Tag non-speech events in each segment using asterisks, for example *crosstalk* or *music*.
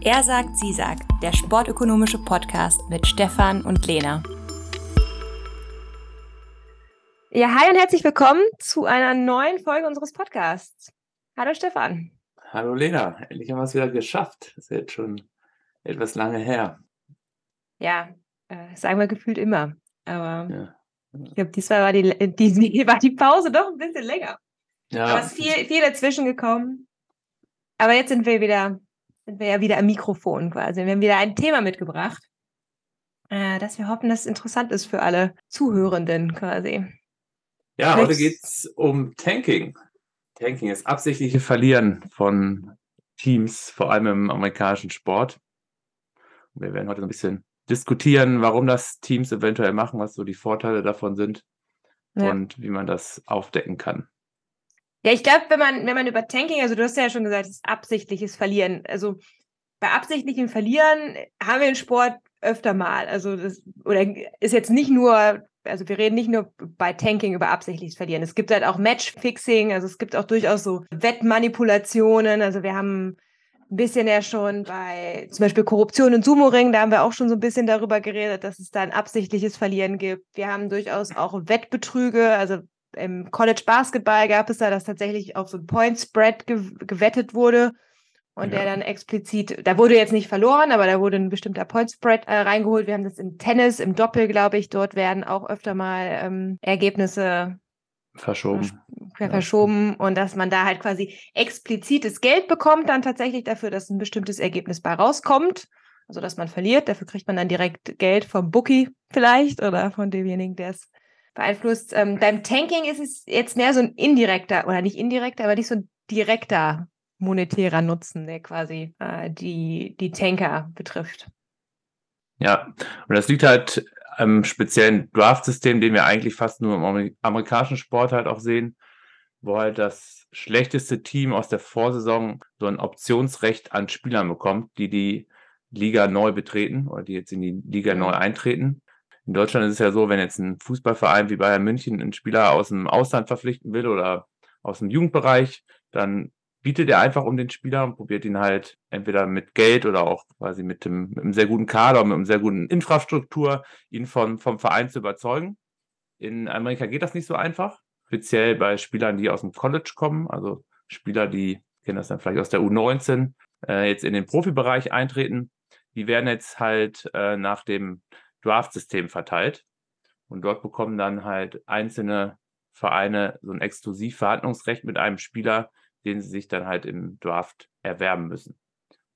Er sagt, sie sagt, der sportökonomische Podcast mit Stefan und Lena. Ja, hi und herzlich willkommen zu einer neuen Folge unseres Podcasts. Hallo Stefan. Hallo Lena, endlich haben wir es wieder geschafft. Das ist jetzt schon etwas lange her. Ja, äh, sagen wir gefühlt immer. Aber ja. ich glaube, diesmal war die, die, war die Pause doch ein bisschen länger. Ja. Aber es ist viel, viel dazwischen gekommen. Aber jetzt sind wir wieder, sind wir ja wieder am Mikrofon quasi. Wir haben wieder ein Thema mitgebracht, äh, das wir hoffen, dass es interessant ist für alle Zuhörenden quasi. Ja, Vielleicht... heute geht es um Tanking. Tanking ist absichtliche Verlieren von Teams, vor allem im amerikanischen Sport. Wir werden heute ein bisschen diskutieren, warum das Teams eventuell machen, was so die Vorteile davon sind ja. und wie man das aufdecken kann. Ja, ich glaube, wenn man, wenn man über Tanking, also du hast ja schon gesagt, es ist absichtliches Verlieren. Also bei absichtlichem Verlieren haben wir im Sport öfter mal. Also das, oder ist jetzt nicht nur, also wir reden nicht nur bei Tanking über absichtliches Verlieren. Es gibt halt auch Matchfixing, also es gibt auch durchaus so Wettmanipulationen. Also wir haben ein bisschen ja schon bei zum Beispiel Korruption und Sumo-Ring, da haben wir auch schon so ein bisschen darüber geredet, dass es da ein absichtliches Verlieren gibt. Wir haben durchaus auch Wettbetrüge, also im College Basketball gab es da, dass tatsächlich auf so ein Point Spread ge gewettet wurde und ja. der dann explizit, da wurde jetzt nicht verloren, aber da wurde ein bestimmter Point Spread äh, reingeholt. Wir haben das im Tennis, im Doppel, glaube ich, dort werden auch öfter mal ähm, Ergebnisse verschoben. Ja. Verschoben und dass man da halt quasi explizites Geld bekommt, dann tatsächlich dafür, dass ein bestimmtes Ergebnis bei rauskommt. Also, dass man verliert. Dafür kriegt man dann direkt Geld vom Bookie vielleicht oder von demjenigen, der es beeinflusst. Ähm, beim Tanking ist es jetzt mehr so ein indirekter, oder nicht indirekter, aber nicht so ein direkter monetärer Nutzen, der quasi äh, die, die Tanker betrifft. Ja, und das liegt halt am speziellen Draft-System, den wir eigentlich fast nur im amerikanischen Sport halt auch sehen, wo halt das schlechteste Team aus der Vorsaison so ein Optionsrecht an Spielern bekommt, die die Liga neu betreten oder die jetzt in die Liga neu eintreten. In Deutschland ist es ja so, wenn jetzt ein Fußballverein wie Bayern München einen Spieler aus dem Ausland verpflichten will oder aus dem Jugendbereich, dann bietet er einfach um den Spieler und probiert ihn halt entweder mit Geld oder auch quasi mit, dem, mit einem sehr guten Kader, mit einer sehr guten Infrastruktur, ihn vom, vom Verein zu überzeugen. In Amerika geht das nicht so einfach, speziell bei Spielern, die aus dem College kommen, also Spieler, die kennen das dann vielleicht aus der U19, äh, jetzt in den Profibereich eintreten. Die werden jetzt halt äh, nach dem Draft-System verteilt und dort bekommen dann halt einzelne Vereine so ein Exklusivverhandlungsrecht mit einem Spieler, den sie sich dann halt im Draft erwerben müssen.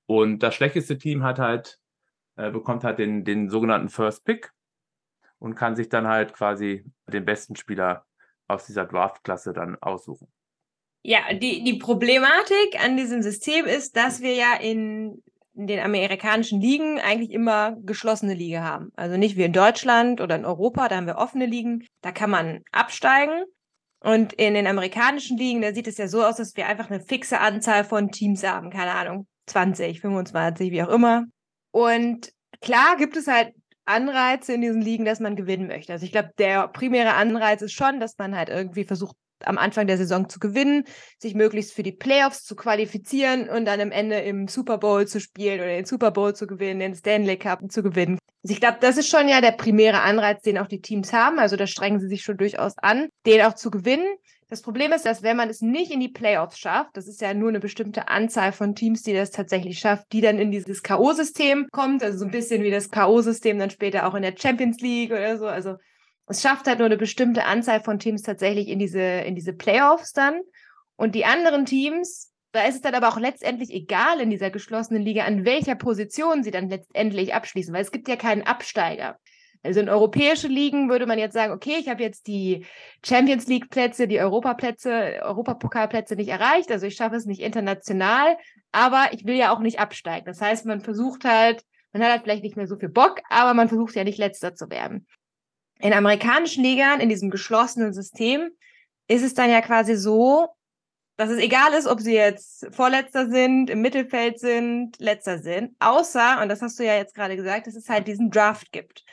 Und das schlechteste Team hat halt, äh, bekommt halt den, den sogenannten First Pick und kann sich dann halt quasi den besten Spieler aus dieser Draft-Klasse dann aussuchen. Ja, die, die Problematik an diesem System ist, dass wir ja in, in den amerikanischen Ligen eigentlich immer geschlossene Liga haben. Also nicht wie in Deutschland oder in Europa, da haben wir offene Ligen, da kann man absteigen und in den amerikanischen Ligen, da sieht es ja so aus, dass wir einfach eine fixe Anzahl von Teams haben. Keine Ahnung, 20, 25, wie auch immer. Und klar gibt es halt Anreize in diesen Ligen, dass man gewinnen möchte. Also ich glaube, der primäre Anreiz ist schon, dass man halt irgendwie versucht, am Anfang der Saison zu gewinnen, sich möglichst für die Playoffs zu qualifizieren und dann am Ende im Super Bowl zu spielen oder den Super Bowl zu gewinnen, den Stanley Cup zu gewinnen. Also ich glaube, das ist schon ja der primäre Anreiz, den auch die Teams haben. Also da strengen sie sich schon durchaus an, den auch zu gewinnen. Das Problem ist, dass wenn man es nicht in die Playoffs schafft, das ist ja nur eine bestimmte Anzahl von Teams, die das tatsächlich schafft, die dann in dieses K.O.-System kommt, also so ein bisschen wie das K.O.-System dann später auch in der Champions League oder so. Also es schafft halt nur eine bestimmte Anzahl von Teams tatsächlich in diese, in diese Playoffs dann. Und die anderen Teams, da ist es dann aber auch letztendlich egal in dieser geschlossenen Liga, an welcher Position sie dann letztendlich abschließen, weil es gibt ja keinen Absteiger. Also in europäische Ligen würde man jetzt sagen, okay, ich habe jetzt die Champions League Plätze, die Europaplätze, Europapokalplätze nicht erreicht, also ich schaffe es nicht international, aber ich will ja auch nicht absteigen. Das heißt, man versucht halt, man hat halt vielleicht nicht mehr so viel Bock, aber man versucht ja nicht letzter zu werden. In amerikanischen Ligern, in diesem geschlossenen System, ist es dann ja quasi so, dass es egal ist, ob sie jetzt Vorletzter sind, im Mittelfeld sind, Letzter sind, außer, und das hast du ja jetzt gerade gesagt, dass es halt diesen Draft gibt.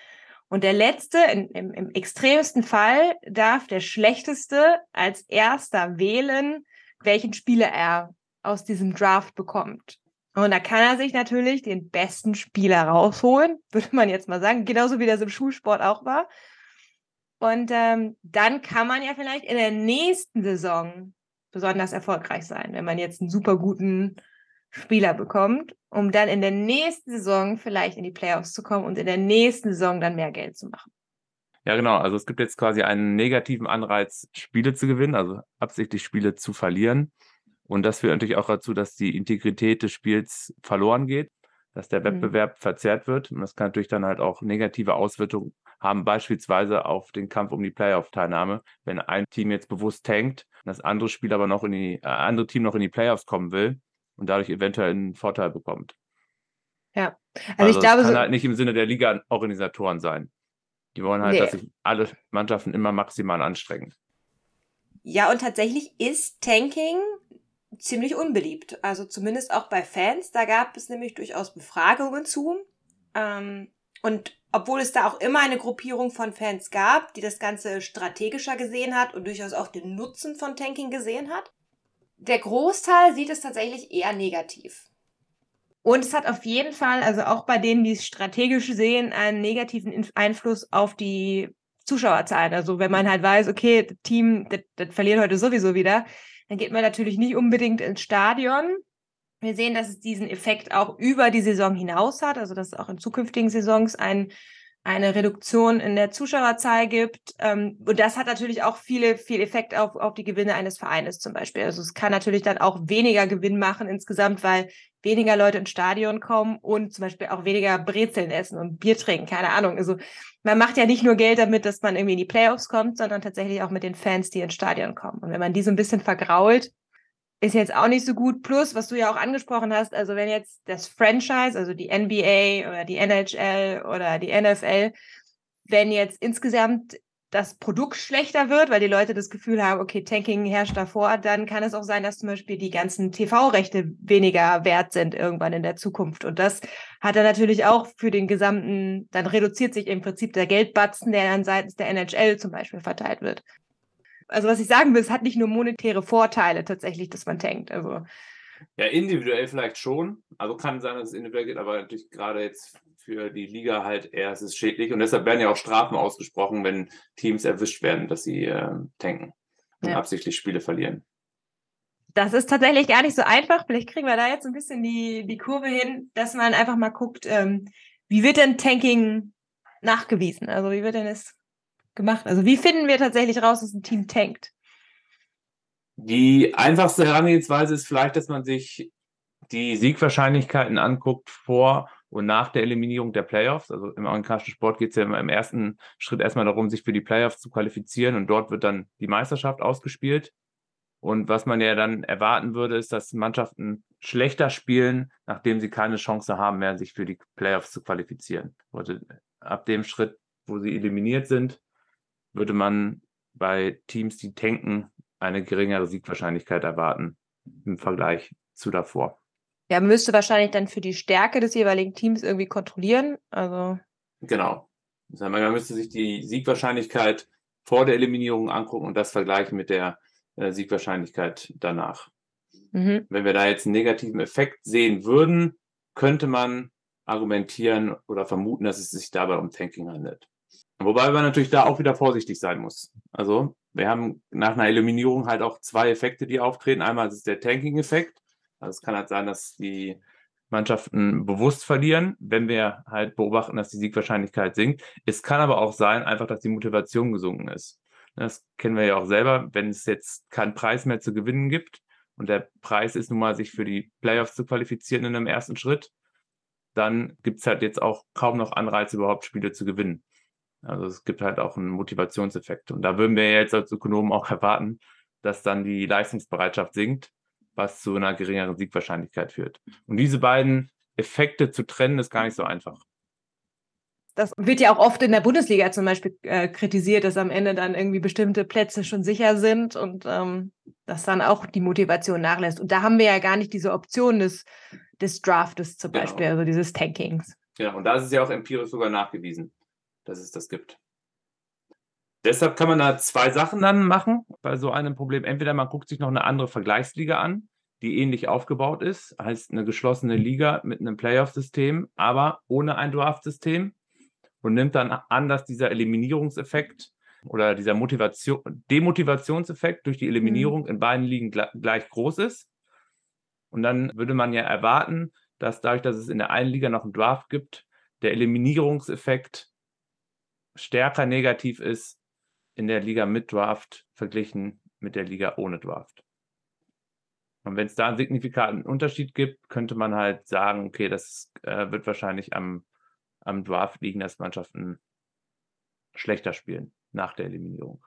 Und der Letzte, in, im, im extremsten Fall, darf der Schlechteste als Erster wählen, welchen Spieler er aus diesem Draft bekommt. Und da kann er sich natürlich den besten Spieler rausholen, *laughs* würde man jetzt mal sagen, genauso wie das im Schulsport auch war. Und ähm, dann kann man ja vielleicht in der nächsten Saison besonders erfolgreich sein, wenn man jetzt einen super guten Spieler bekommt, um dann in der nächsten Saison vielleicht in die Playoffs zu kommen und in der nächsten Saison dann mehr Geld zu machen. Ja, genau. Also es gibt jetzt quasi einen negativen Anreiz, Spiele zu gewinnen, also absichtlich Spiele zu verlieren. Und das führt natürlich auch dazu, dass die Integrität des Spiels verloren geht, dass der mhm. Wettbewerb mhm. verzerrt wird. Und das kann natürlich dann halt auch negative Auswirkungen haben, beispielsweise auf den Kampf um die Playoff-Teilnahme. Wenn ein Team jetzt bewusst tankt, das andere Spiel aber noch in die, äh, andere Team noch in die Playoffs kommen will und dadurch eventuell einen Vorteil bekommt. Ja, also, also ich glaube, das kann so halt nicht im Sinne der Liga-Organisatoren sein. Die wollen halt, nee. dass sich alle Mannschaften immer maximal anstrengen. Ja, und tatsächlich ist Tanking ziemlich unbeliebt. Also zumindest auch bei Fans. Da gab es nämlich durchaus Befragungen zu. Ähm, und obwohl es da auch immer eine Gruppierung von Fans gab, die das Ganze strategischer gesehen hat und durchaus auch den Nutzen von Tanking gesehen hat, der Großteil sieht es tatsächlich eher negativ. Und es hat auf jeden Fall, also auch bei denen, die es strategisch sehen, einen negativen Einfluss auf die Zuschauerzahlen. Also wenn man halt weiß, okay, das Team, das, das verliert heute sowieso wieder, dann geht man natürlich nicht unbedingt ins Stadion. Wir sehen, dass es diesen Effekt auch über die Saison hinaus hat, also dass es auch in zukünftigen Saisons ein eine Reduktion in der Zuschauerzahl gibt. Ähm, und das hat natürlich auch viele, viel Effekt auf, auf die Gewinne eines Vereines zum Beispiel. Also es kann natürlich dann auch weniger Gewinn machen insgesamt, weil weniger Leute ins Stadion kommen und zum Beispiel auch weniger Brezeln essen und Bier trinken, keine Ahnung. Also man macht ja nicht nur Geld damit, dass man irgendwie in die Playoffs kommt, sondern tatsächlich auch mit den Fans, die ins Stadion kommen. Und wenn man die so ein bisschen vergrault, ist jetzt auch nicht so gut. Plus, was du ja auch angesprochen hast, also wenn jetzt das Franchise, also die NBA oder die NHL oder die NFL, wenn jetzt insgesamt das Produkt schlechter wird, weil die Leute das Gefühl haben, okay, Tanking herrscht davor, dann kann es auch sein, dass zum Beispiel die ganzen TV-Rechte weniger wert sind irgendwann in der Zukunft. Und das hat er natürlich auch für den gesamten, dann reduziert sich im Prinzip der Geldbatzen, der dann seitens der NHL zum Beispiel verteilt wird also was ich sagen will, es hat nicht nur monetäre Vorteile tatsächlich, dass man tankt. Also ja, individuell vielleicht schon. Also kann sein, dass es individuell geht, aber natürlich gerade jetzt für die Liga halt eher ist es schädlich. Und deshalb werden ja auch Strafen ausgesprochen, wenn Teams erwischt werden, dass sie äh, tanken und ja. absichtlich Spiele verlieren. Das ist tatsächlich gar nicht so einfach. Vielleicht kriegen wir da jetzt ein bisschen die, die Kurve hin, dass man einfach mal guckt, ähm, wie wird denn Tanking nachgewiesen? Also wie wird denn es gemacht? Also wie finden wir tatsächlich raus, dass ein Team tankt? Die einfachste Herangehensweise ist vielleicht, dass man sich die Siegwahrscheinlichkeiten anguckt vor und nach der Eliminierung der Playoffs. Also im amerikanischen Sport geht es ja im ersten Schritt erstmal darum, sich für die Playoffs zu qualifizieren und dort wird dann die Meisterschaft ausgespielt. Und was man ja dann erwarten würde, ist, dass Mannschaften schlechter spielen, nachdem sie keine Chance haben mehr, sich für die Playoffs zu qualifizieren. Also ab dem Schritt, wo sie eliminiert sind, würde man bei Teams, die tanken, eine geringere Siegwahrscheinlichkeit erwarten im Vergleich zu davor. Ja, müsste wahrscheinlich dann für die Stärke des jeweiligen Teams irgendwie kontrollieren. Also. Genau. Man müsste sich die Siegwahrscheinlichkeit vor der Eliminierung angucken und das vergleichen mit der äh, Siegwahrscheinlichkeit danach. Mhm. Wenn wir da jetzt einen negativen Effekt sehen würden, könnte man argumentieren oder vermuten, dass es sich dabei um Tanking handelt. Wobei man natürlich da auch wieder vorsichtig sein muss. Also wir haben nach einer Eliminierung halt auch zwei Effekte, die auftreten. Einmal ist es der Tanking-Effekt. Also es kann halt sein, dass die Mannschaften bewusst verlieren, wenn wir halt beobachten, dass die Siegwahrscheinlichkeit sinkt. Es kann aber auch sein, einfach, dass die Motivation gesunken ist. Das kennen wir ja auch selber, wenn es jetzt keinen Preis mehr zu gewinnen gibt und der Preis ist nun mal, sich für die Playoffs zu qualifizieren in einem ersten Schritt, dann gibt es halt jetzt auch kaum noch Anreize, überhaupt Spiele zu gewinnen. Also es gibt halt auch einen Motivationseffekt. Und da würden wir jetzt als Ökonomen auch erwarten, dass dann die Leistungsbereitschaft sinkt, was zu einer geringeren Siegwahrscheinlichkeit führt. Und diese beiden Effekte zu trennen, ist gar nicht so einfach. Das wird ja auch oft in der Bundesliga zum Beispiel äh, kritisiert, dass am Ende dann irgendwie bestimmte Plätze schon sicher sind und ähm, dass dann auch die Motivation nachlässt. Und da haben wir ja gar nicht diese Option des, des Draftes zum genau. Beispiel, also dieses Tankings. Genau, und da ist es ja auch empirisch sogar nachgewiesen dass es das gibt. Deshalb kann man da zwei Sachen dann machen bei so einem Problem. Entweder man guckt sich noch eine andere Vergleichsliga an, die ähnlich aufgebaut ist, heißt eine geschlossene Liga mit einem Playoff-System, aber ohne ein Draft-System und nimmt dann an, dass dieser Eliminierungseffekt oder dieser Motivation, Demotivationseffekt durch die Eliminierung mhm. in beiden Ligen gleich groß ist. Und dann würde man ja erwarten, dass dadurch, dass es in der einen Liga noch einen Draft gibt, der Eliminierungseffekt stärker negativ ist in der Liga mit Draft verglichen mit der Liga ohne Draft. Und wenn es da einen signifikanten Unterschied gibt, könnte man halt sagen, okay, das äh, wird wahrscheinlich am, am Draft liegen, dass Mannschaften schlechter spielen nach der Eliminierung.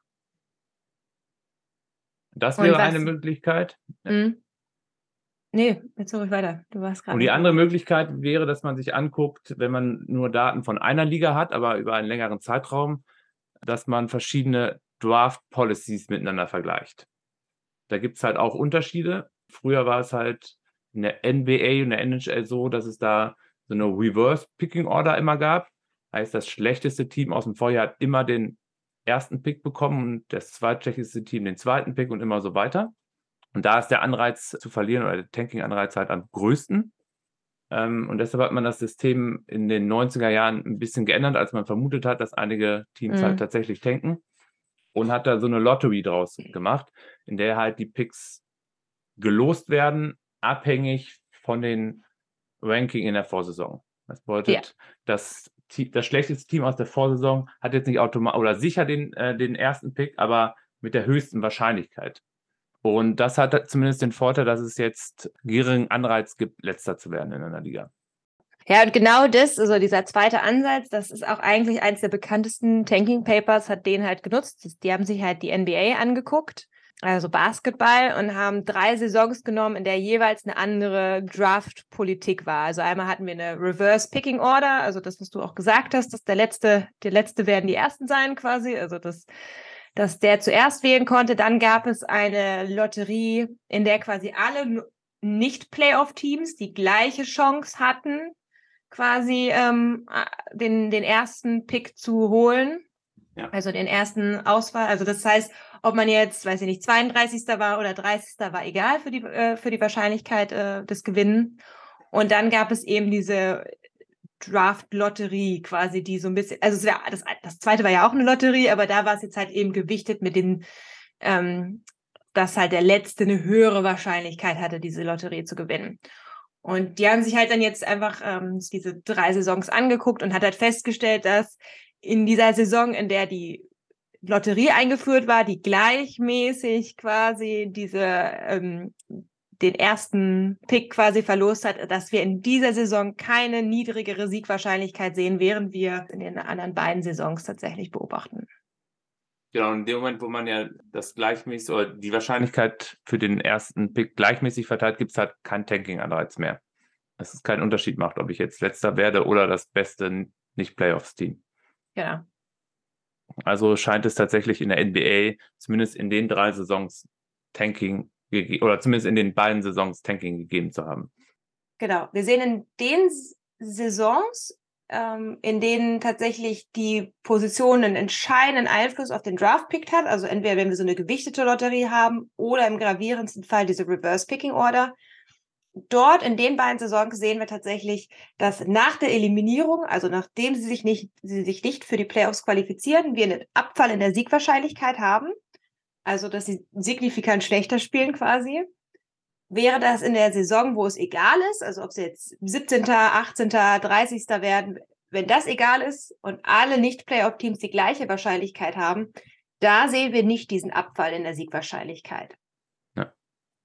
Das wäre eine Möglichkeit. Mhm. Nee, jetzt ich weiter. Du warst gerade. Und die andere Möglichkeit wäre, dass man sich anguckt, wenn man nur Daten von einer Liga hat, aber über einen längeren Zeitraum, dass man verschiedene Draft Policies miteinander vergleicht. Da gibt es halt auch Unterschiede. Früher war es halt in der NBA und der NHL so, dass es da so eine Reverse Picking Order immer gab. Heißt, das schlechteste Team aus dem Vorjahr hat immer den ersten Pick bekommen und das zweitschlechteste Team den zweiten Pick und immer so weiter. Und da ist der Anreiz zu verlieren oder der Tanking-Anreiz halt am größten. Ähm, und deshalb hat man das System in den 90er Jahren ein bisschen geändert, als man vermutet hat, dass einige Teams halt mhm. halt tatsächlich tanken. Und hat da so eine Lottery draus gemacht, in der halt die Picks gelost werden, abhängig von den Ranking in der Vorsaison. Das bedeutet, ja. dass das schlechteste Team aus der Vorsaison hat jetzt nicht automatisch oder sicher den, äh, den ersten Pick, aber mit der höchsten Wahrscheinlichkeit. Und das hat zumindest den Vorteil, dass es jetzt geringen Anreiz gibt, letzter zu werden in einer Liga. Ja, und genau das, also dieser zweite Ansatz, das ist auch eigentlich eines der bekanntesten Tanking Papers, hat den halt genutzt. Die haben sich halt die NBA angeguckt, also Basketball, und haben drei Saisons genommen, in der jeweils eine andere Draft-Politik war. Also einmal hatten wir eine Reverse Picking Order, also das, was du auch gesagt hast, dass der letzte, der letzte werden die ersten sein quasi. Also das dass der zuerst wählen konnte. Dann gab es eine Lotterie, in der quasi alle Nicht-Playoff-Teams die gleiche Chance hatten, quasi ähm, den, den ersten Pick zu holen. Ja. Also den ersten Auswahl. Also das heißt, ob man jetzt, weiß ich nicht, 32. war oder 30. war egal für die, äh, für die Wahrscheinlichkeit äh, des Gewinnen. Und dann gab es eben diese Draft-Lotterie quasi, die so ein bisschen, also wär, das, das zweite war ja auch eine Lotterie, aber da war es jetzt halt eben gewichtet mit den, ähm, dass halt der Letzte eine höhere Wahrscheinlichkeit hatte, diese Lotterie zu gewinnen. Und die haben sich halt dann jetzt einfach ähm, diese drei Saisons angeguckt und hat halt festgestellt, dass in dieser Saison, in der die Lotterie eingeführt war, die gleichmäßig quasi diese ähm, den ersten Pick quasi verlost hat, dass wir in dieser Saison keine niedrigere Siegwahrscheinlichkeit sehen, während wir in den anderen beiden Saisons tatsächlich beobachten. Genau, in dem Moment, wo man ja das gleichmäßig oder die Wahrscheinlichkeit für den ersten Pick gleichmäßig verteilt, gibt es halt kein Tanking-Anreiz mehr. Dass es keinen Unterschied macht, ob ich jetzt letzter werde oder das beste Nicht-Playoffs-Team. Genau. Also scheint es tatsächlich in der NBA, zumindest in den drei Saisons, Tanking oder zumindest in den beiden Saisons Tanking gegeben zu haben. Genau. Wir sehen in den Saisons, ähm, in denen tatsächlich die Position einen entscheidenden Einfluss auf den Draft-Pick hat, also entweder wenn wir so eine gewichtete Lotterie haben oder im gravierendsten Fall diese Reverse-Picking-Order. Dort in den beiden Saisons sehen wir tatsächlich, dass nach der Eliminierung, also nachdem sie sich nicht, sie sich nicht für die Playoffs qualifizieren, wir einen Abfall in der Siegwahrscheinlichkeit haben also dass sie signifikant schlechter spielen quasi. Wäre das in der Saison, wo es egal ist, also ob sie jetzt 17., 18., 30. werden, wenn das egal ist und alle Nicht-Playoff-Teams die gleiche Wahrscheinlichkeit haben, da sehen wir nicht diesen Abfall in der Siegwahrscheinlichkeit. Ja,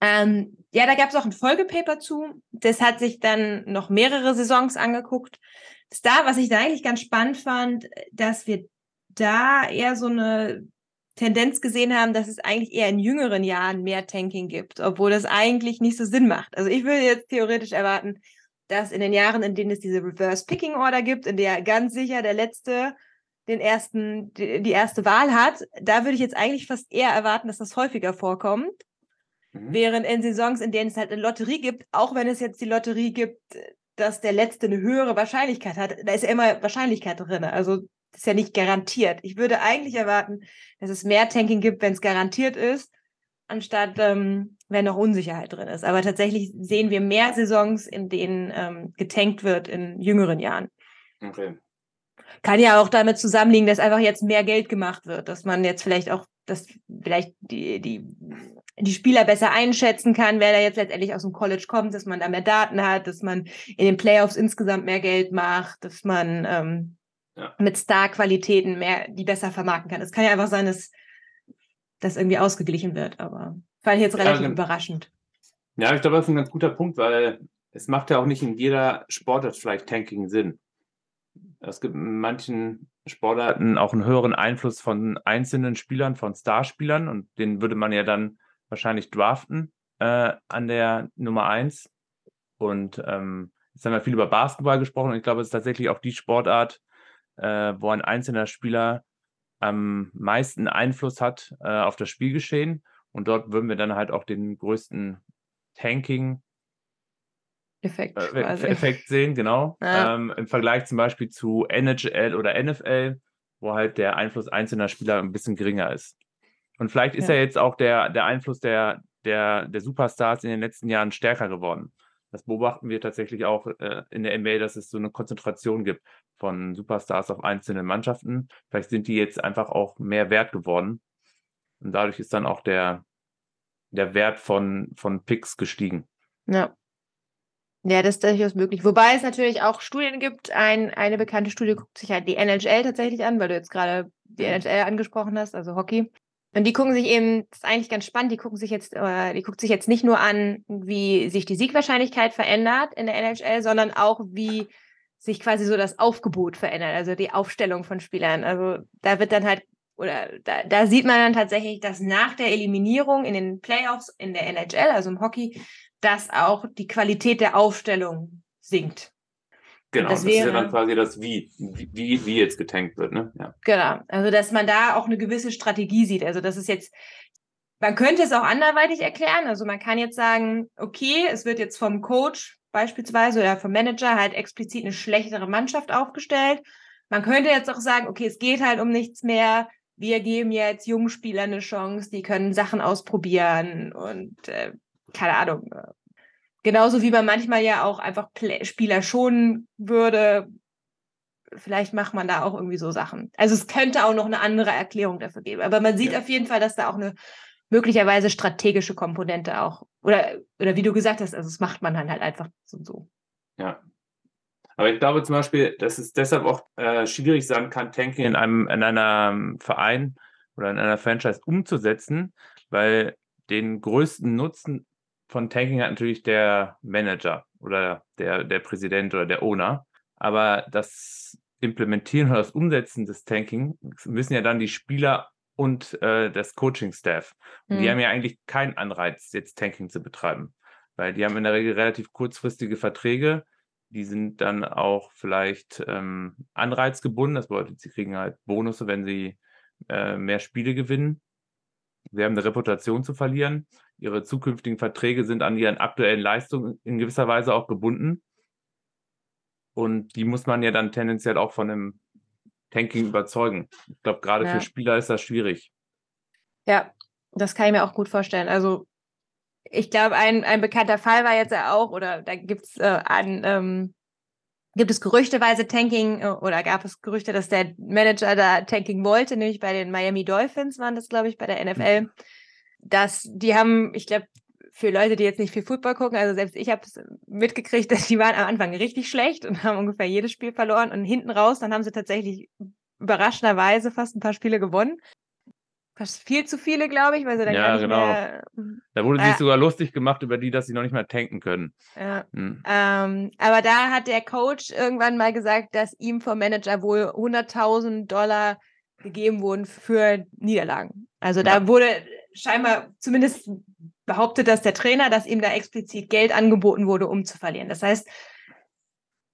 ähm, ja da gab es auch ein Folgepaper zu. Das hat sich dann noch mehrere Saisons angeguckt. Das da, was ich da eigentlich ganz spannend fand, dass wir da eher so eine Tendenz gesehen haben, dass es eigentlich eher in jüngeren Jahren mehr Tanking gibt, obwohl das eigentlich nicht so Sinn macht. Also ich würde jetzt theoretisch erwarten, dass in den Jahren, in denen es diese Reverse Picking Order gibt, in der ganz sicher der letzte den ersten, die, erste Wahl hat, da würde ich jetzt eigentlich fast eher erwarten, dass das häufiger vorkommt. Mhm. Während in Saisons, in denen es halt eine Lotterie gibt, auch wenn es jetzt die Lotterie gibt, dass der letzte eine höhere Wahrscheinlichkeit hat, da ist ja immer Wahrscheinlichkeit drin. Also ist ja nicht garantiert. Ich würde eigentlich erwarten, dass es mehr Tanking gibt, wenn es garantiert ist. anstatt ähm, wenn noch Unsicherheit drin ist. Aber tatsächlich sehen wir mehr Saisons, in denen ähm, getankt wird in jüngeren Jahren. Okay. Kann ja auch damit zusammenliegen, dass einfach jetzt mehr Geld gemacht wird, dass man jetzt vielleicht auch, dass vielleicht die, die, die Spieler besser einschätzen kann, wer da jetzt letztendlich aus dem College kommt, dass man da mehr Daten hat, dass man in den Playoffs insgesamt mehr Geld macht, dass man ähm, ja. mit Star-Qualitäten mehr, die besser vermarkten kann. Es kann ja einfach sein, dass das irgendwie ausgeglichen wird, aber fand ich jetzt relativ ja, überraschend. Ja, ich glaube, das ist ein ganz guter Punkt, weil es macht ja auch nicht in jeder Sportart vielleicht Tanking Sinn. Es gibt in manchen Sportarten auch einen höheren Einfluss von einzelnen Spielern, von Starspielern und den würde man ja dann wahrscheinlich draften äh, an der Nummer 1. Und ähm, jetzt haben wir viel über Basketball gesprochen und ich glaube, es ist tatsächlich auch die Sportart, äh, wo ein einzelner Spieler am meisten Einfluss hat äh, auf das Spielgeschehen. Und dort würden wir dann halt auch den größten Tanking Effekt, äh, Effekt sehen, genau. *laughs* Ja. Ähm, Im Vergleich zum Beispiel zu NHL oder NFL, wo halt der Einfluss einzelner Spieler ein bisschen geringer ist. Und vielleicht ist ja, ja jetzt auch der, der Einfluss der, der, der Superstars in den letzten Jahren stärker geworden. Das beobachten wir tatsächlich auch äh, in der NBA, dass es so eine Konzentration gibt von Superstars auf einzelne Mannschaften. Vielleicht sind die jetzt einfach auch mehr wert geworden. Und dadurch ist dann auch der, der Wert von, von Picks gestiegen. Ja. Ja, das ist durchaus möglich. Wobei es natürlich auch Studien gibt. Ein, eine bekannte Studie guckt sich halt die NHL tatsächlich an, weil du jetzt gerade die NHL angesprochen hast, also Hockey. Und die gucken sich eben, das ist eigentlich ganz spannend, die gucken sich jetzt, die guckt sich jetzt nicht nur an, wie sich die Siegwahrscheinlichkeit verändert in der NHL, sondern auch, wie sich quasi so das Aufgebot verändert, also die Aufstellung von Spielern. Also da wird dann halt, oder da, da sieht man dann tatsächlich, dass nach der Eliminierung in den Playoffs in der NHL, also im Hockey, dass auch die Qualität der Aufstellung sinkt. Genau, das, das wäre, ist ja dann quasi das wie, wie, wie jetzt getankt wird, ne? Ja. Genau, also dass man da auch eine gewisse Strategie sieht. Also das ist jetzt, man könnte es auch anderweitig erklären. Also man kann jetzt sagen, okay, es wird jetzt vom Coach beispielsweise oder vom Manager halt explizit eine schlechtere Mannschaft aufgestellt. Man könnte jetzt auch sagen, okay, es geht halt um nichts mehr. Wir geben jetzt jungen Spielern eine Chance, die können Sachen ausprobieren und äh, keine Ahnung, genauso wie man manchmal ja auch einfach Play Spieler schonen würde. Vielleicht macht man da auch irgendwie so Sachen. Also es könnte auch noch eine andere Erklärung dafür geben. Aber man sieht ja. auf jeden Fall, dass da auch eine möglicherweise strategische Komponente auch, oder, oder wie du gesagt hast, also das macht man dann halt einfach so. so. Ja. Aber ich glaube zum Beispiel, dass es deshalb auch äh, schwierig sein kann, Tanking in einem, in einem Verein oder in einer Franchise umzusetzen, weil den größten Nutzen von Tanking hat natürlich der Manager oder der, der Präsident oder der Owner. Aber das Implementieren oder das Umsetzen des Tanking müssen ja dann die Spieler und äh, das Coaching-Staff. Und mhm. die haben ja eigentlich keinen Anreiz, jetzt Tanking zu betreiben. Weil die haben in der Regel relativ kurzfristige Verträge. Die sind dann auch vielleicht ähm, anreizgebunden. Das bedeutet, sie kriegen halt Bonusse, wenn sie äh, mehr Spiele gewinnen. Sie haben eine Reputation zu verlieren. Ihre zukünftigen Verträge sind an ihren aktuellen Leistungen in gewisser Weise auch gebunden. Und die muss man ja dann tendenziell auch von einem Tanking überzeugen. Ich glaube, gerade ja. für Spieler ist das schwierig. Ja, das kann ich mir auch gut vorstellen. Also ich glaube, ein, ein bekannter Fall war jetzt ja auch, oder da gibt es äh, an, ähm, gibt es gerüchteweise Tanking äh, oder gab es Gerüchte, dass der Manager da Tanking wollte, nämlich bei den Miami Dolphins waren das, glaube ich, bei der NFL. Mhm. Dass die haben, ich glaube, für Leute, die jetzt nicht viel Football gucken, also selbst ich habe es mitgekriegt, *laughs* dass die waren am Anfang richtig schlecht und haben ungefähr jedes Spiel verloren und hinten raus, dann haben sie tatsächlich überraschenderweise fast ein paar Spiele gewonnen. Fast viel zu viele, glaube ich, weil sie dann ja, genau. mehr. Da wurde äh, sich sogar lustig gemacht über die, dass sie noch nicht mehr tanken können. Ja. Hm. Ähm, aber da hat der Coach irgendwann mal gesagt, dass ihm vom Manager wohl 100.000 Dollar gegeben wurden für Niederlagen. Also da ja. wurde scheinbar zumindest behauptet, dass der Trainer, dass ihm da explizit Geld angeboten wurde, um zu verlieren. Das heißt,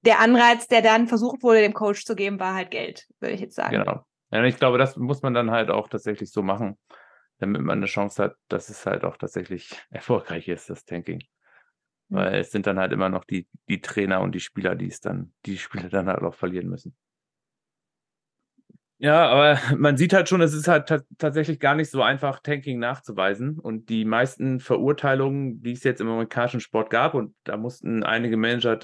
der Anreiz, der dann versucht wurde, dem Coach zu geben, war halt Geld, würde ich jetzt sagen. Genau. Ja, ich glaube, das muss man dann halt auch tatsächlich so machen, damit man eine Chance hat, dass es halt auch tatsächlich *laughs* erfolgreich ist, das Tanking. Weil es sind dann halt immer noch die, die Trainer und die Spieler, die es dann, die Spieler dann halt auch verlieren müssen. Ja, aber *laughs* man sieht halt schon, es ist halt tatsächlich gar nicht so einfach, Tanking nachzuweisen. Und die meisten Verurteilungen, die es jetzt im amerikanischen Sport gab, und da mussten einige Manager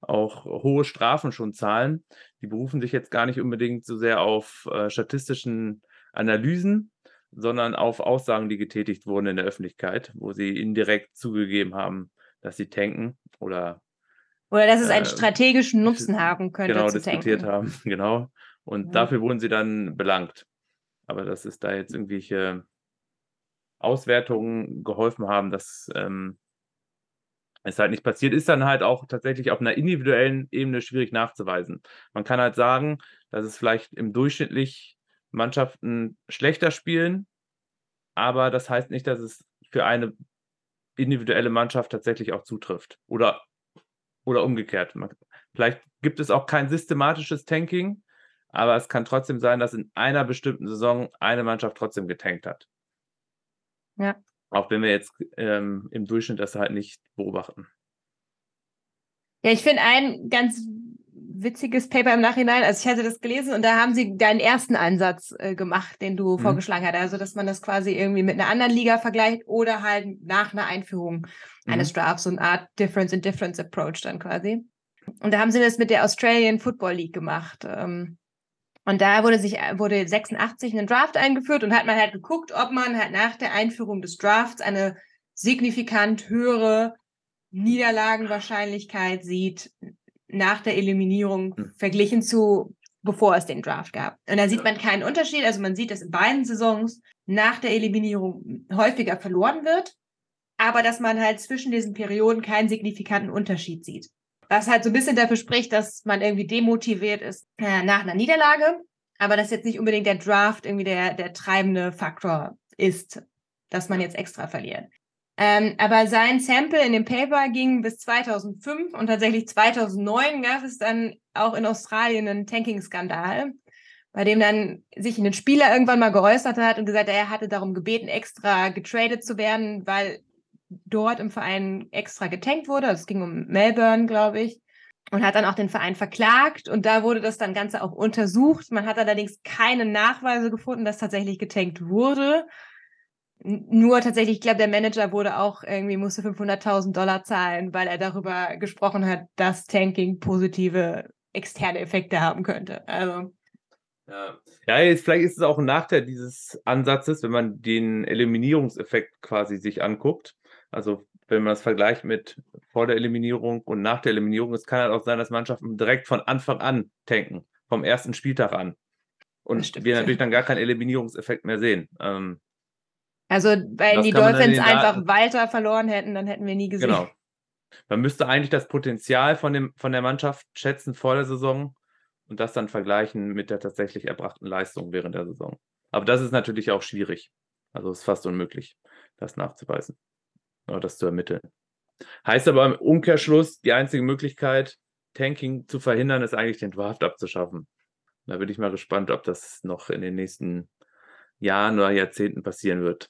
auch hohe Strafen schon zahlen, die berufen sich jetzt gar nicht unbedingt so sehr auf äh, statistischen Analysen, sondern auf Aussagen, die getätigt wurden in der Öffentlichkeit, wo sie indirekt zugegeben haben, dass sie tanken oder oder dass es einen äh, strategischen Nutzen haben könnte. Genau, diskutiert tanken. haben, *laughs* genau. Und ja. dafür wurden sie dann belangt. Aber dass es da jetzt irgendwelche Auswertungen geholfen haben, dass ähm, es halt nicht passiert, ist dann halt auch tatsächlich auf einer individuellen Ebene schwierig nachzuweisen. Man kann halt sagen, dass es vielleicht im durchschnittlich Mannschaften schlechter spielen, aber das heißt nicht, dass es für eine individuelle Mannschaft tatsächlich auch zutrifft. Oder, oder umgekehrt. Vielleicht gibt es auch kein systematisches Tanking, aber es kann trotzdem sein, dass in einer bestimmten Saison eine Mannschaft trotzdem getankt hat. Ja. Auch wenn wir jetzt ähm, im Durchschnitt das halt nicht beobachten. Ja, ich finde ein ganz witziges Paper im Nachhinein. Also ich hatte das gelesen und da haben sie deinen ersten Ansatz äh, gemacht, den du mhm. vorgeschlagen hast. Also dass man das quasi irgendwie mit einer anderen Liga vergleicht oder halt nach einer Einführung mhm. eines Drafts, so eine Art Difference in Difference Approach dann quasi. Und da haben sie das mit der Australian Football League gemacht. Ähm, und da wurde sich, wurde 86 ein Draft eingeführt und hat man halt geguckt, ob man halt nach der Einführung des Drafts eine signifikant höhere Niederlagenwahrscheinlichkeit sieht nach der Eliminierung hm. verglichen zu bevor es den Draft gab. Und da sieht man keinen Unterschied. Also man sieht, dass in beiden Saisons nach der Eliminierung häufiger verloren wird, aber dass man halt zwischen diesen Perioden keinen signifikanten Unterschied sieht. Was halt so ein bisschen dafür spricht, dass man irgendwie demotiviert ist äh, nach einer Niederlage, aber dass jetzt nicht unbedingt der Draft irgendwie der, der treibende Faktor ist, dass man jetzt extra verliert. Ähm, aber sein Sample in dem Paper ging bis 2005 und tatsächlich 2009 gab es dann auch in Australien einen Tanking-Skandal, bei dem dann sich ein Spieler irgendwann mal geäußert hat und gesagt, er hatte darum gebeten, extra getradet zu werden, weil dort im Verein extra getankt wurde. Also es ging um Melbourne, glaube ich. Und hat dann auch den Verein verklagt und da wurde das dann Ganze auch untersucht. Man hat allerdings keine Nachweise gefunden, dass tatsächlich getankt wurde. Nur tatsächlich, ich glaube, der Manager wurde auch irgendwie, musste 500.000 Dollar zahlen, weil er darüber gesprochen hat, dass Tanking positive externe Effekte haben könnte. Also. Ja. ja, jetzt vielleicht ist es auch ein Nachteil dieses Ansatzes, wenn man den Eliminierungseffekt quasi sich anguckt. Also wenn man das vergleicht mit vor der Eliminierung und nach der Eliminierung, es kann halt auch sein, dass Mannschaften direkt von Anfang an tanken, vom ersten Spieltag an. Und wir natürlich dann gar keinen Eliminierungseffekt mehr sehen. Ähm, also, wenn die Dolphins einfach weiter verloren hätten, dann hätten wir nie gesehen. Genau. Man müsste eigentlich das Potenzial von, dem, von der Mannschaft schätzen vor der Saison und das dann vergleichen mit der tatsächlich erbrachten Leistung während der Saison. Aber das ist natürlich auch schwierig. Also es ist fast unmöglich, das nachzuweisen das zu ermitteln. Heißt aber im Umkehrschluss, die einzige Möglichkeit, Tanking zu verhindern, ist eigentlich den Draft abzuschaffen. Da bin ich mal gespannt, ob das noch in den nächsten Jahren oder Jahrzehnten passieren wird.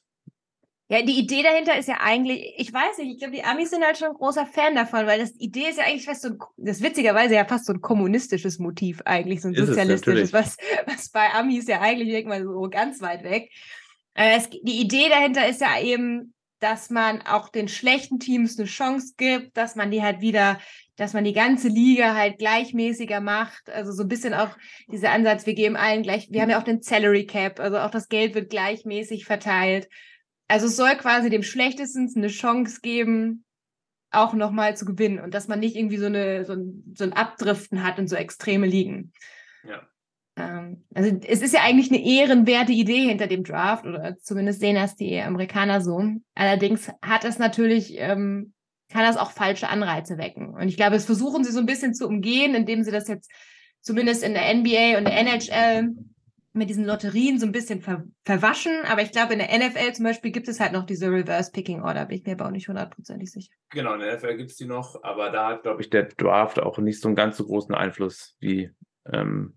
Ja, die Idee dahinter ist ja eigentlich, ich weiß nicht, ich glaube, die Amis sind halt schon ein großer Fan davon, weil das Idee ist ja eigentlich fast so ein, das witzigerweise ja fast so ein kommunistisches Motiv eigentlich, so ein ist sozialistisches, was, was bei Amis ja eigentlich irgendwann so ganz weit weg. Äh, es, die Idee dahinter ist ja eben, dass man auch den schlechten Teams eine Chance gibt, dass man die halt wieder, dass man die ganze Liga halt gleichmäßiger macht. Also so ein bisschen auch dieser Ansatz, wir geben allen gleich, wir haben ja auch den Salary Cap, also auch das Geld wird gleichmäßig verteilt. Also es soll quasi dem Schlechtesten eine Chance geben, auch nochmal zu gewinnen und dass man nicht irgendwie so, eine, so, ein, so ein Abdriften hat in so extreme Ligen. Ja. Ähm, also es ist ja eigentlich eine ehrenwerte Idee hinter dem Draft oder zumindest sehen das die Amerikaner so. Allerdings hat es natürlich, ähm, kann das auch falsche Anreize wecken. Und ich glaube, es versuchen sie so ein bisschen zu umgehen, indem sie das jetzt zumindest in der NBA und der NHL mit diesen Lotterien so ein bisschen ver verwaschen. Aber ich glaube, in der NFL zum Beispiel gibt es halt noch diese Reverse-Picking-Order. Bin ich mir aber auch nicht hundertprozentig sicher. Genau, in der NFL gibt es die noch. Aber da hat, glaube ich, der Draft auch nicht so einen ganz so großen Einfluss wie ähm,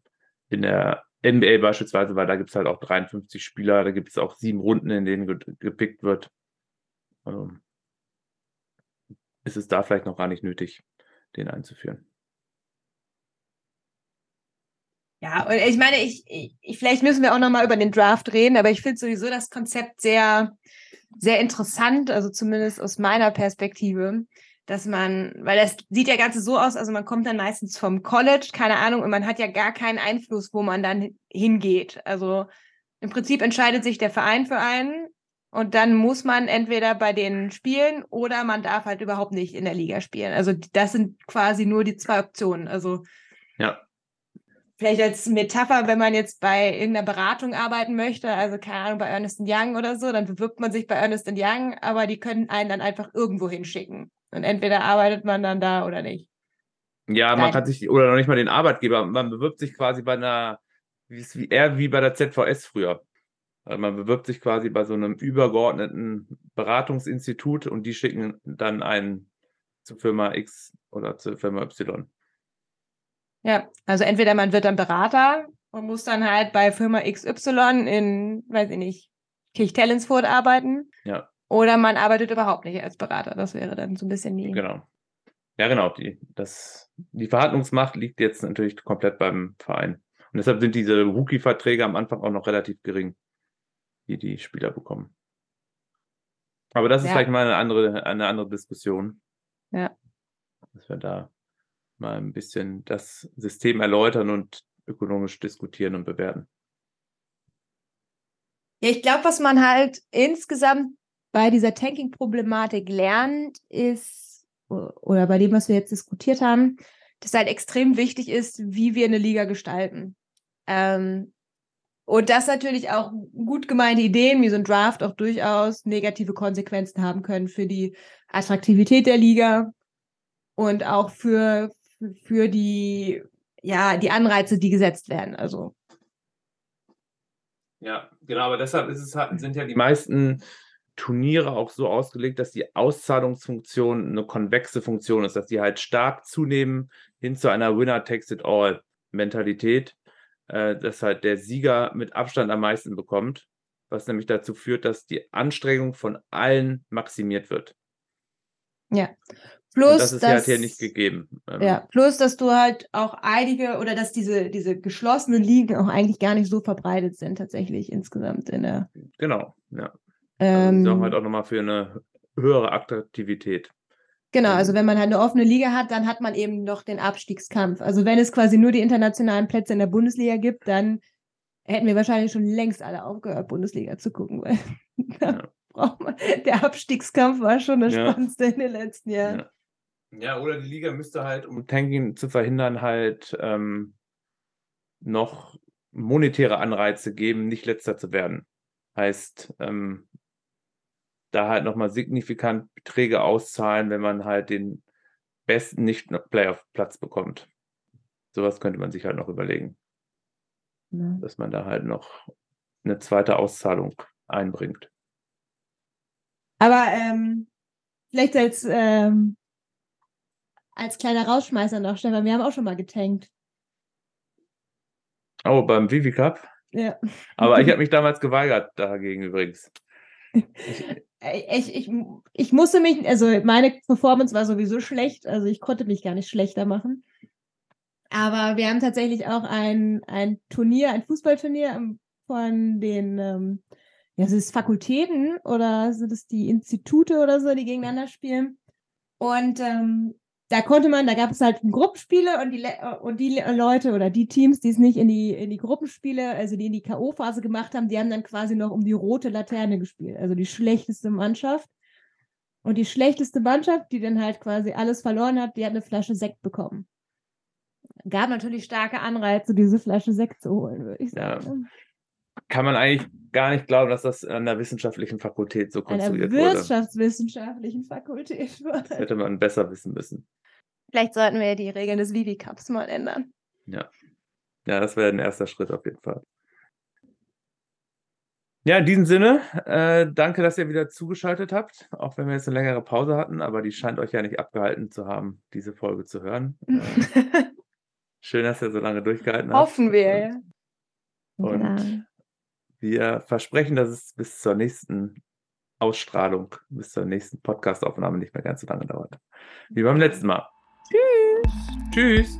in der NBA beispielsweise, weil da gibt es halt auch 53 Spieler. Da gibt es auch sieben Runden, in denen ge gepickt wird. Ähm, ist es da vielleicht noch gar nicht nötig, den einzuführen. Ja, und ich meine, ich, ich vielleicht müssen wir auch nochmal über den Draft reden, aber ich finde sowieso das Konzept sehr, sehr interessant, also zumindest aus meiner Perspektive, dass man, weil das sieht ja ganz so aus, also man kommt dann meistens vom College, keine Ahnung, und man hat ja gar keinen Einfluss, wo man dann hingeht. Also im Prinzip entscheidet sich der Verein für einen und dann muss man entweder bei denen spielen oder man darf halt überhaupt nicht in der Liga spielen. Also das sind quasi nur die zwei Optionen. Also ja. Vielleicht als Metapher, wenn man jetzt bei irgendeiner Beratung arbeiten möchte, also keine Ahnung, bei Ernest Young oder so, dann bewirbt man sich bei Ernest Young, aber die können einen dann einfach irgendwo hinschicken. Und entweder arbeitet man dann da oder nicht. Ja, man Nein. kann sich, oder noch nicht mal den Arbeitgeber, man bewirbt sich quasi bei einer, wie, eher wie bei der ZVS früher. Also man bewirbt sich quasi bei so einem übergeordneten Beratungsinstitut und die schicken dann einen zur Firma X oder zur Firma Y. Ja, also entweder man wird dann Berater und muss dann halt bei Firma XY in, weiß ich nicht, Kirchtellensfurt arbeiten. Ja. Oder man arbeitet überhaupt nicht als Berater. Das wäre dann so ein bisschen die. Genau. Ja, genau. Die, das, die Verhandlungsmacht liegt jetzt natürlich komplett beim Verein. Und deshalb sind diese Rookie-Verträge am Anfang auch noch relativ gering, die die Spieler bekommen. Aber das ist ja. vielleicht mal eine andere, eine andere Diskussion. Ja. Dass wir da mal ein bisschen das System erläutern und ökonomisch diskutieren und bewerten. Ja, ich glaube, was man halt insgesamt bei dieser Tanking-Problematik lernt, ist, oder bei dem, was wir jetzt diskutiert haben, dass halt extrem wichtig ist, wie wir eine Liga gestalten. Ähm, und dass natürlich auch gut gemeinte Ideen wie so ein Draft auch durchaus negative Konsequenzen haben können für die Attraktivität der Liga und auch für, für die, ja, die Anreize, die gesetzt werden. Also. Ja, genau, aber deshalb ist es halt, sind ja die meisten Turniere auch so ausgelegt, dass die Auszahlungsfunktion eine konvexe Funktion ist, dass die halt stark zunehmen hin zu einer Winner-Takes-it-all-Mentalität, äh, dass halt der Sieger mit Abstand am meisten bekommt, was nämlich dazu führt, dass die Anstrengung von allen maximiert wird. Ja. Plus, das ist dass, halt hier nicht gegeben. Ähm. Ja, plus, dass du halt auch einige oder dass diese, diese geschlossenen Ligen auch eigentlich gar nicht so verbreitet sind, tatsächlich insgesamt in der. Genau, ja. Ähm, also sorgen halt auch nochmal für eine höhere Attraktivität. Genau, also wenn man halt eine offene Liga hat, dann hat man eben noch den Abstiegskampf. Also wenn es quasi nur die internationalen Plätze in der Bundesliga gibt, dann hätten wir wahrscheinlich schon längst alle aufgehört, Bundesliga zu gucken, weil *laughs* ja. der Abstiegskampf war schon das ja. Spannendste in den letzten Jahren. Ja. Ja, oder die Liga müsste halt, um Tanking zu verhindern, halt ähm, noch monetäre Anreize geben, nicht letzter zu werden. Heißt, ähm, da halt nochmal signifikant Beträge auszahlen, wenn man halt den besten Nicht-Playoff-Platz bekommt. Sowas könnte man sich halt noch überlegen. Ja. Dass man da halt noch eine zweite Auszahlung einbringt. Aber ähm, vielleicht als ähm, als kleiner Rausschmeißer noch, Stefan. Wir haben auch schon mal getankt. Oh, beim Vivi Cup? Ja. Aber ich *laughs* habe mich damals geweigert dagegen übrigens. Ich, ich, ich musste mich, also meine Performance war sowieso schlecht, also ich konnte mich gar nicht schlechter machen. Aber wir haben tatsächlich auch ein, ein Turnier, ein Fußballturnier von den, ähm, ja, sind es Fakultäten oder sind es die Institute oder so, die gegeneinander spielen. Und ähm, da konnte man, da gab es halt Gruppenspiele und die, und die Leute oder die Teams, die es nicht in die, in die Gruppenspiele, also die in die K.O.-Phase gemacht haben, die haben dann quasi noch um die rote Laterne gespielt, also die schlechteste Mannschaft. Und die schlechteste Mannschaft, die dann halt quasi alles verloren hat, die hat eine Flasche Sekt bekommen. Gab natürlich starke Anreize, diese Flasche Sekt zu holen, würde ich sagen. Ja. Kann man eigentlich gar nicht glauben, dass das an der wissenschaftlichen Fakultät so konstruiert wurde. An der wirtschaftswissenschaftlichen Fakultät *laughs* wurde. Das hätte man besser wissen müssen. Vielleicht sollten wir die Regeln des Vivi Cups mal ändern. Ja. Ja, das wäre ein erster Schritt auf jeden Fall. Ja, in diesem Sinne, äh, danke, dass ihr wieder zugeschaltet habt, auch wenn wir jetzt eine längere Pause hatten, aber die scheint euch ja nicht abgehalten zu haben, diese Folge zu hören. *laughs* Äh, schön, dass ihr so lange durchgehalten habt. Hoffen wir, ja. Und genau. wir versprechen, dass es bis zur nächsten Ausstrahlung, bis zur nächsten Podcast-Aufnahme nicht mehr ganz so lange dauert. Wie beim letzten Mal. Tschüss.